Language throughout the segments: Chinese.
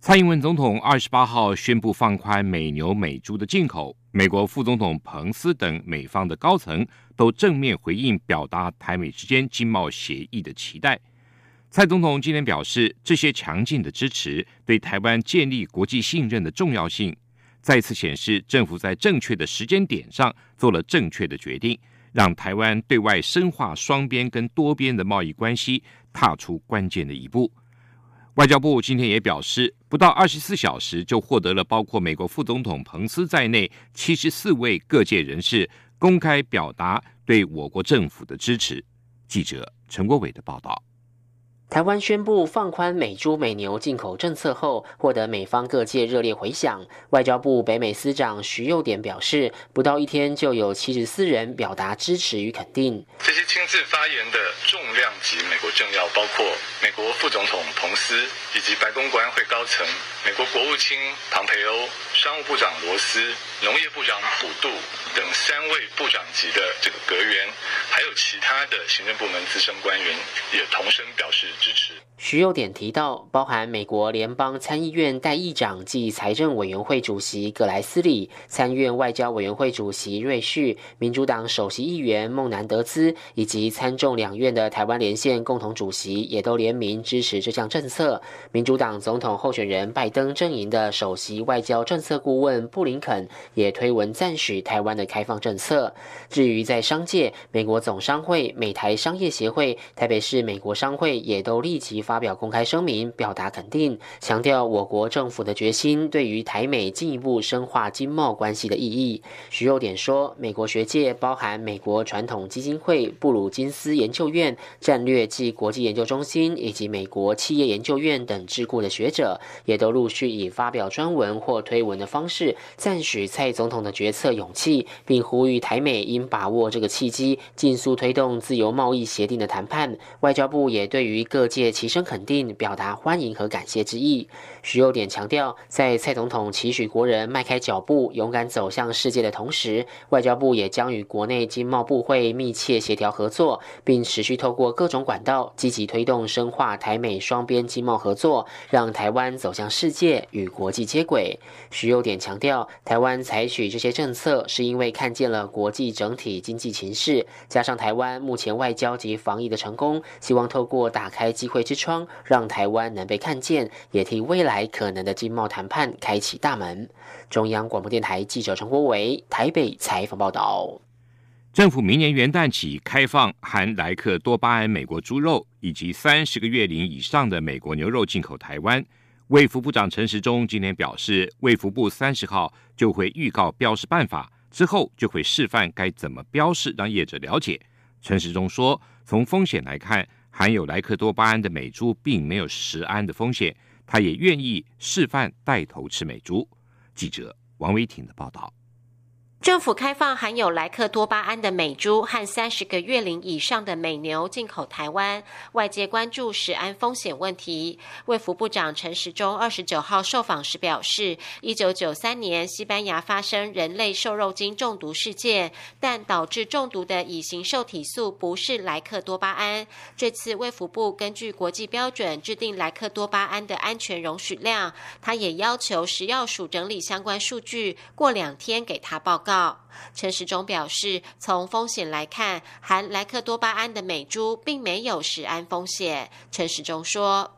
蔡英文总统二十八号宣布放宽美牛美猪的进口。美国副总统彭斯等美方的高层都正面回应，表达台美之间经贸协议的期待。蔡总统今天表示，这些强劲的支持对台湾建立国际信任的重要性，再次显示政府在正确的时间点上做了正确的决定，让台湾对外深化双边跟多边的贸易关系踏出关键的一步。外交部今天也表示，不到二十四小时就获得了包括美国副总统彭斯在内七十四位各界人士公开表达对我国政府的支持。记者陈国伟的报道。台湾宣布放宽美猪美牛进口政策后，获得美方各界热烈回响。外交部北美司长徐佑典表示，不到一天就有七十四人表达支持与肯定。这些亲自发言的重量级美国政要，包括美国副总统彭斯以及白宫国安会高层、美国国务卿庞培欧、商务部长罗斯、农业部长普杜等三位部长级的这个阁员，还有其他的行政部门资深官员，也同声表示。支持。徐有典提到，包含美国联邦参议院代议长暨财政委员会主席葛莱斯里、参院外交委员会主席瑞旭、民主党首席议员孟南德兹以及参众两院的台湾连线共同主席，也都联名支持这项政策。民主党总统候选人拜登阵营的首席外交政策顾问布林肯也推文赞许台湾的开放政策。至于在商界，美国总商会、美台商业协会、台北市美国商会也。都立即发表公开声明，表达肯定，强调我国政府的决心对于台美进一步深化经贸关系的意义。徐幼典说，美国学界包含美国传统基金会、布鲁金斯研究院、战略暨国际研究中心以及美国企业研究院等智库的学者，也都陆续以发表专文或推文的方式赞许蔡总统的决策勇气，并呼吁台美应把握这个契机，尽速推动自由贸易协定的谈判。外交部也对于各界齐声肯定，表达欢迎和感谢之意。徐有典强调，在蔡总统期许国人迈开脚步，勇敢走向世界的同时，外交部也将与国内经贸部会密切协调合作，并持续透过各种管道，积极推动深化台美双边经贸合作，让台湾走向世界与国际接轨。徐有典强调，台湾采取这些政策，是因为看见了国际整体经济形势，加上台湾目前外交及防疫的成功，希望透过打开。机会之窗，让台湾能被看见，也替未来可能的经贸谈判开启大门。中央广播电台记者陈国伟台北采访报道。政府明年元旦起开放含莱克多巴胺美国猪肉以及三十个月龄以上的美国牛肉进口台湾。卫福部长陈时中今天表示，卫福部三十号就会预告标示办法，之后就会示范该怎么标示，让业者了解。陈时中说，从风险来看。含有莱克多巴胺的美猪并没有食安的风险，他也愿意示范带头吃美猪。记者王维挺的报道。政府开放含有莱克多巴胺的美猪和三十个月龄以上的美牛进口台湾，外界关注食安风险问题。卫福部长陈时中二十九号受访时表示，一九九三年西班牙发生人类瘦肉精中毒事件，但导致中毒的乙型受体素不是莱克多巴胺。这次卫福部根据国际标准制定莱克多巴胺的安全容许量，他也要求食药署整理相关数据，过两天给他报告。告陈时中表示，从风险来看，含莱克多巴胺的美猪并没有食安风险。陈时中说：“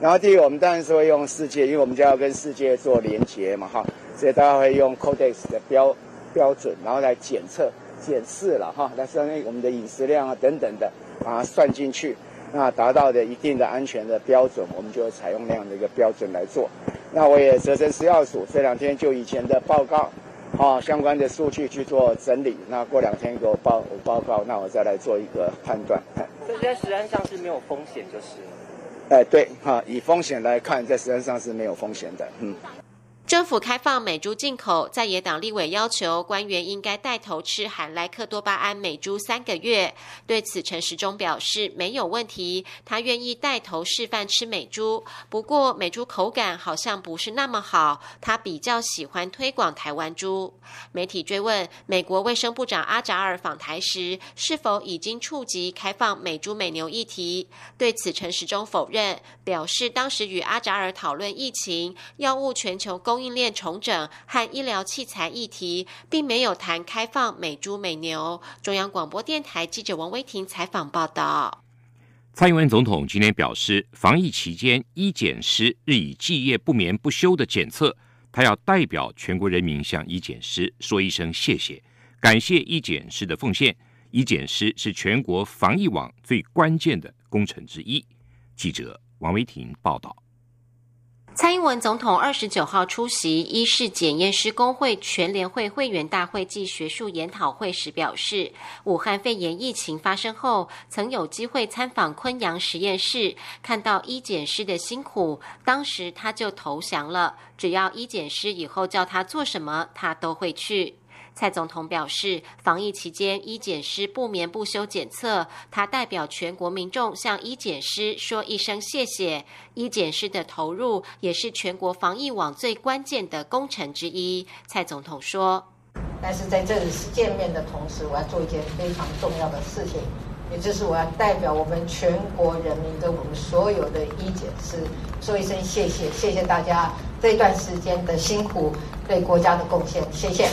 然后第一，我们当然是会用世界，因为我们就要跟世界做连接嘛，哈，所以大家会用 Codex 的标标准，然后来检测、检视了哈，来算我们的饮食量啊等等的，把它算进去，那达到的一定的安全的标准，我们就会采用那样的一个标准来做。那我也折成食药署这两天就以前的报告。”好，相关的数据去做整理，那过两天给我报报告，那我再来做一个判断。这在实际上是没有风险，就是。哎，对，哈，以风险来看，在实际上是没有风险的，嗯。政府开放美猪进口，在野党立委要求官员应该带头吃含莱克多巴胺美猪三个月。对此，陈时中表示没有问题，他愿意带头示范吃美猪。不过，美猪口感好像不是那么好，他比较喜欢推广台湾猪。媒体追问美国卫生部长阿扎尔访台时是否已经触及开放美猪美牛议题，对此陈时中否认，表示当时与阿扎尔讨论疫情、药物全球供。应应链重整和医疗器材议题，并没有谈开放美猪美牛。中央广播电台记者王威婷采访报道。蔡英文总统今天表示，防疫期间医检师日以继夜不眠不休的检测，他要代表全国人民向医检师说一声谢谢，感谢医检师的奉献。医检师是全国防疫网最关键的工程之一。记者王威婷报道。蔡英文总统二十九号出席医事检验师工会全联会会员大会暨学术研讨会时表示，武汉肺炎疫情发生后，曾有机会参访昆阳实验室，看到医检师的辛苦，当时他就投降了，只要医检师以后叫他做什么，他都会去。蔡总统表示，防疫期间医检师不眠不休检测，他代表全国民众向医检师说一声谢谢。医检师的投入也是全国防疫网最关键的工程之一。蔡总统说：“但是在这里是见面的同时，我要做一件非常重要的事情，也就是我要代表我们全国人民跟我们所有的医检师说一声谢谢，谢谢大家这段时间的辛苦，对国家的贡献，谢谢。”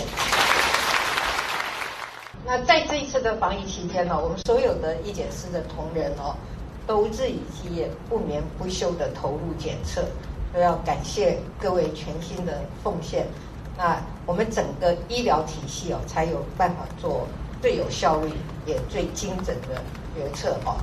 那在这一次的防疫期间呢，我们所有的医检师的同仁哦，都日以继夜、不眠不休的投入检测，都要感谢各位全新的奉献。那我们整个医疗体系哦，才有办法做最有效率也最精准的决策哦。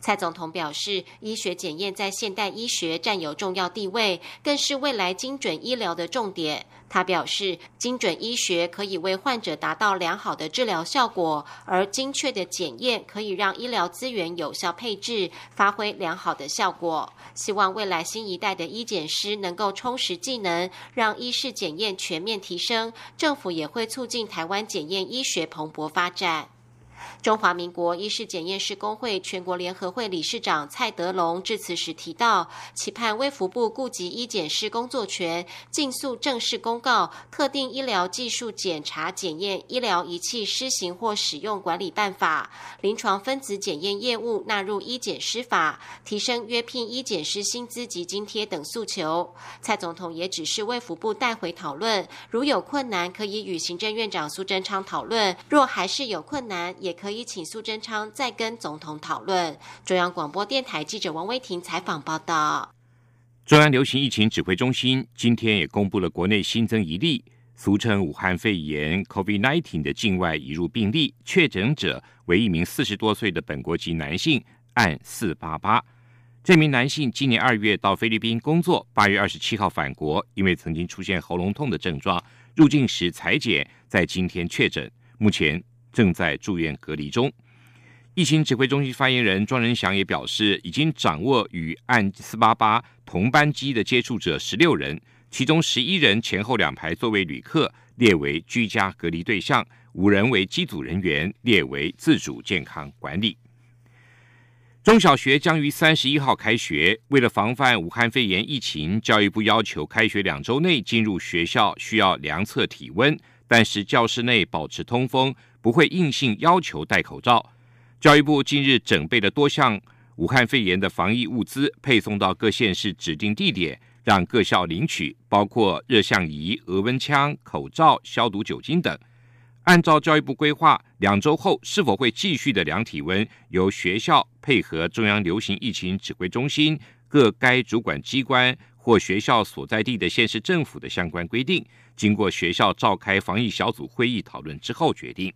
蔡总统表示，医学检验在现代医学占有重要地位，更是未来精准医疗的重点。他表示，精准医学可以为患者达到良好的治疗效果，而精确的检验可以让医疗资源有效配置，发挥良好的效果。希望未来新一代的医检师能够充实技能，让医事检验全面提升。政府也会促进台湾检验医学蓬勃发展。中华民国医师检验师工会全国联合会理事长蔡德龙致辞时提到，期盼卫福部顾及医检师工作权，尽速正式公告特定医疗技术检查检验医疗仪器施行或使用管理办法，临床分子检验业务纳入医检师法，提升约聘医检师薪资及津贴等诉求。蔡总统也指示卫福部带回讨论，如有困难可以与行政院长苏贞昌讨论，若还是有困难可以请苏贞昌再跟总统讨论。中央广播电台记者王威婷采访报道。中央流行疫情指挥中心今天也公布了国内新增一例，俗称武汉肺炎 （COVID-19） 的境外移入病例，确诊者为一名四十多岁的本国籍男性，按四八八。这名男性今年二月到菲律宾工作，八月二十七号返国，因为曾经出现喉咙痛的症状，入境时裁剪，在今天确诊，目前。正在住院隔离中。疫情指挥中心发言人庄仁祥也表示，已经掌握与案四八八同班机的接触者十六人，其中十一人前后两排座位旅客列为居家隔离对象，五人为机组人员列为自主健康管理。中小学将于三十一号开学，为了防范武汉肺炎疫情，教育部要求开学两周内进入学校需要量测体温，但是教室内保持通风。不会硬性要求戴口罩。教育部近日准备了多项武汉肺炎的防疫物资，配送到各县市指定地点，让各校领取，包括热像仪、额温枪、口罩、消毒酒精等。按照教育部规划，两周后是否会继续的量体温，由学校配合中央流行疫情指挥中心、各该主管机关或学校所在地的县市政府的相关规定，经过学校召开防疫小组会议讨论之后决定。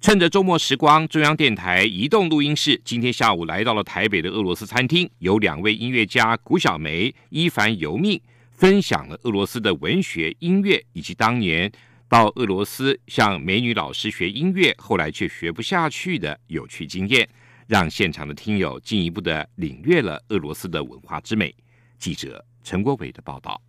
趁着周末时光，中央电台移动录音室今天下午来到了台北的俄罗斯餐厅，有两位音乐家古小梅、伊凡尤命分享了俄罗斯的文学、音乐，以及当年到俄罗斯向美女老师学音乐，后来却学不下去的有趣经验，让现场的听友进一步的领略了俄罗斯的文化之美。记者陈国伟的报道。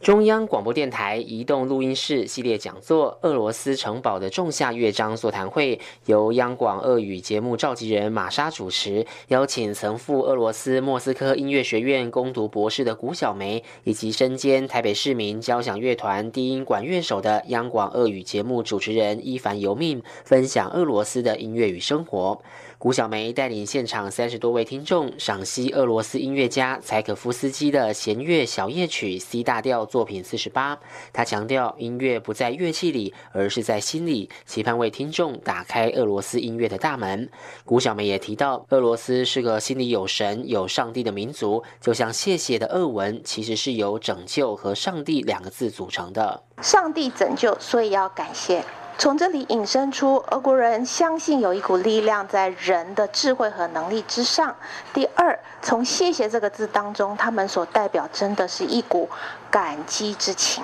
中央广播电台移动录音室系列讲座《俄罗斯城堡的仲夏乐章》座谈会，由央广俄语节目召集人玛莎主持，邀请曾赴俄罗斯莫斯科音乐学院攻读博士的古小梅，以及身兼台北市民交响乐团低音管乐手的央广俄语节目主持人伊凡尤命，分享俄罗斯的音乐与生活。古小梅带领现场三十多位听众赏析俄罗斯音乐家柴可夫斯基的弦乐小夜曲 C 大调作品四十八。他强调，音乐不在乐器里，而是在心里，期盼为听众打开俄罗斯音乐的大门。古小梅也提到，俄罗斯是个心里有神、有上帝的民族，就像谢谢的俄文其实是由拯救和上帝两个字组成的。上帝拯救，所以要感谢。从这里引申出，俄国人相信有一股力量在人的智慧和能力之上。第二，从“谢谢”这个字当中，他们所代表真的是一股感激之情。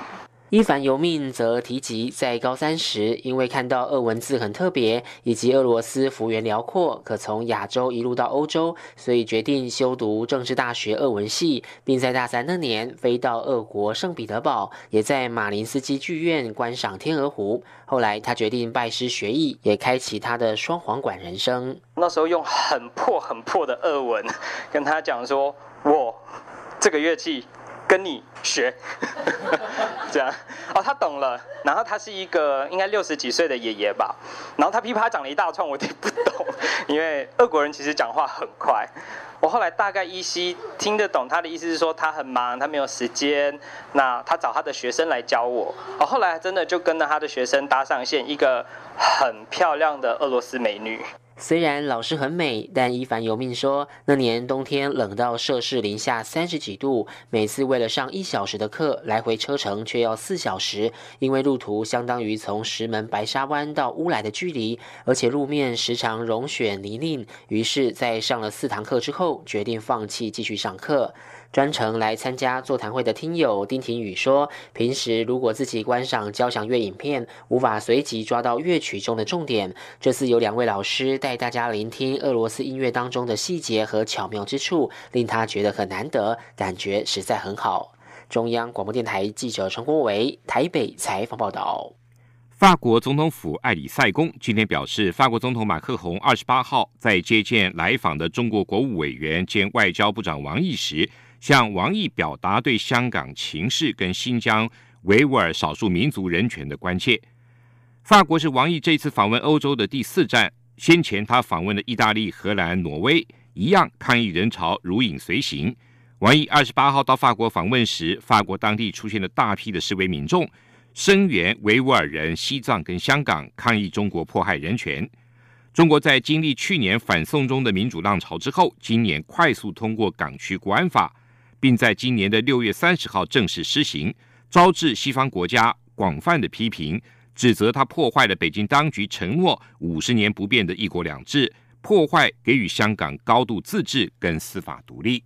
伊凡尤命则提及，在高三时，因为看到俄文字很特别，以及俄罗斯幅员辽阔，可从亚洲一路到欧洲，所以决定修读政治大学俄文系，并在大三那年飞到俄国圣彼得堡，也在马林斯基剧院观赏天鹅湖。后来他决定拜师学艺，也开启他的双簧管人生。那时候用很破很破的俄文跟他讲说：“我这个乐器。”跟你学，这样哦，他懂了。然后他是一个应该六十几岁的爷爷吧。然后他噼啪长了一大串，我听不懂，因为俄国人其实讲话很快。我后来大概依稀听得懂他的意思是说他很忙，他没有时间。那他找他的学生来教我。哦，后来真的就跟着他的学生搭上线，一个很漂亮的俄罗斯美女。虽然老师很美，但伊凡尤命说，那年冬天冷到摄氏零下三十几度，每次为了上一小时的课，来回车程却要四小时，因为路途相当于从石门白沙湾到乌来的距离，而且路面时常融雪泥泞，于是，在上了四堂课之后，决定放弃继续上课。专程来参加座谈会的听友丁廷宇说：“平时如果自己观赏交响乐影片，无法随即抓到乐曲中的重点。这次有两位老师带大家聆听俄罗斯音乐当中的细节和巧妙之处，令他觉得很难得，感觉实在很好。”中央广播电台记者陈国伟台北采访报道。法国总统府艾里塞宫今天表示，法国总统马克宏二十八号在接见来访的中国国务委员兼外交部长王毅时。向王毅表达对香港情势跟新疆维吾尔少数民族人权的关切。法国是王毅这次访问欧洲的第四站，先前他访问了意大利、荷兰、挪威，一样抗议人潮如影随形。王毅二十八号到法国访问时，法国当地出现了大批的示威民众，声援维吾尔人、西藏跟香港抗议中国迫害人权。中国在经历去年反送中的民主浪潮之后，今年快速通过港区国安法。并在今年的六月三十号正式施行，招致西方国家广泛的批评，指责他破坏了北京当局承诺五十年不变的一国两制，破坏给予香港高度自治跟司法独立。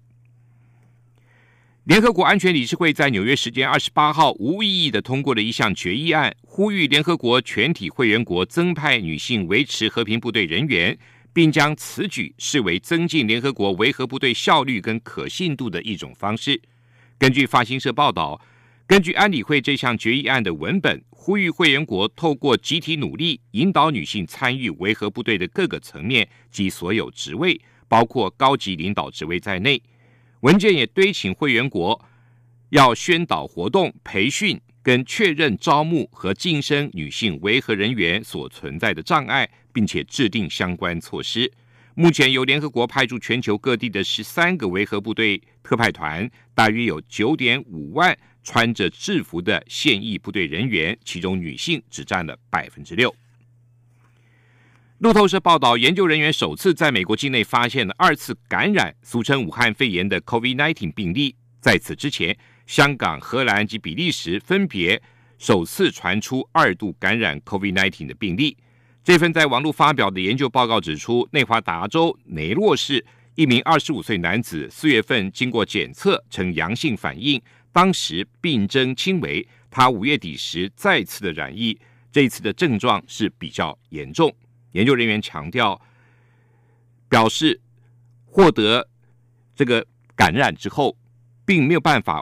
联合国安全理事会在纽约时间二十八号无异议的通过了一项决议案，呼吁联合国全体会员国增派女性维持和平部队人员。并将此举视为增进联合国维和部队效率跟可信度的一种方式。根据法新社报道，根据安理会这项决议案的文本，呼吁会员国透过集体努力，引导女性参与维和部队的各个层面及所有职位，包括高级领导职位在内。文件也敦请会员国要宣导活动、培训跟确认招募和晋升女性维和人员所存在的障碍。并且制定相关措施。目前由联合国派驻全球各地的十三个维和部队特派团，大约有九点五万穿着制服的现役部队人员，其中女性只占了百分之六。路透社报道，研究人员首次在美国境内发现了二次感染，俗称武汉肺炎的 COVID-19 病例。在此之前，香港、荷兰及比利时分别首次传出二度感染 COVID-19 的病例。这份在网络发表的研究报告指出，内华达州雷洛市一名二十五岁男子四月份经过检测呈阳性反应，当时病征轻微。他五月底时再次的染疫，这一次的症状是比较严重。研究人员强调，表示获得这个感染之后，并没有办法